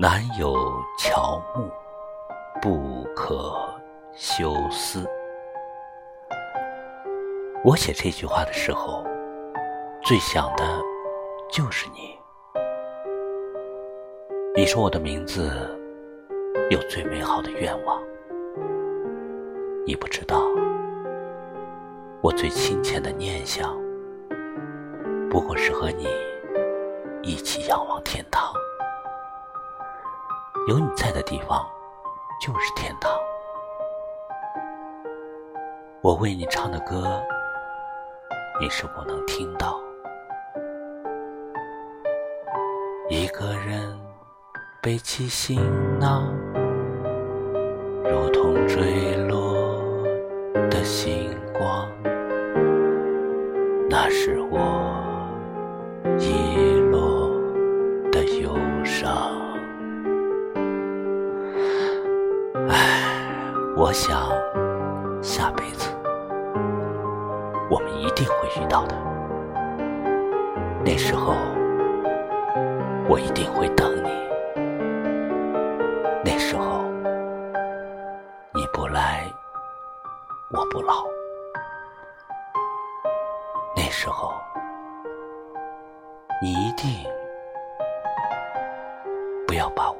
南有乔木，不可休思。我写这句话的时候，最想的就是你。你说我的名字有最美好的愿望，你不知道，我最亲切的念想，不过是和你一起仰望天堂。有你在的地方，就是天堂。我为你唱的歌。你是否能听到？一个人背起行囊，如同坠落的星光。那是我遗我想下辈子。我们一定会遇到的，那时候我一定会等你。那时候你不来，我不老。那时候你一定不要把我。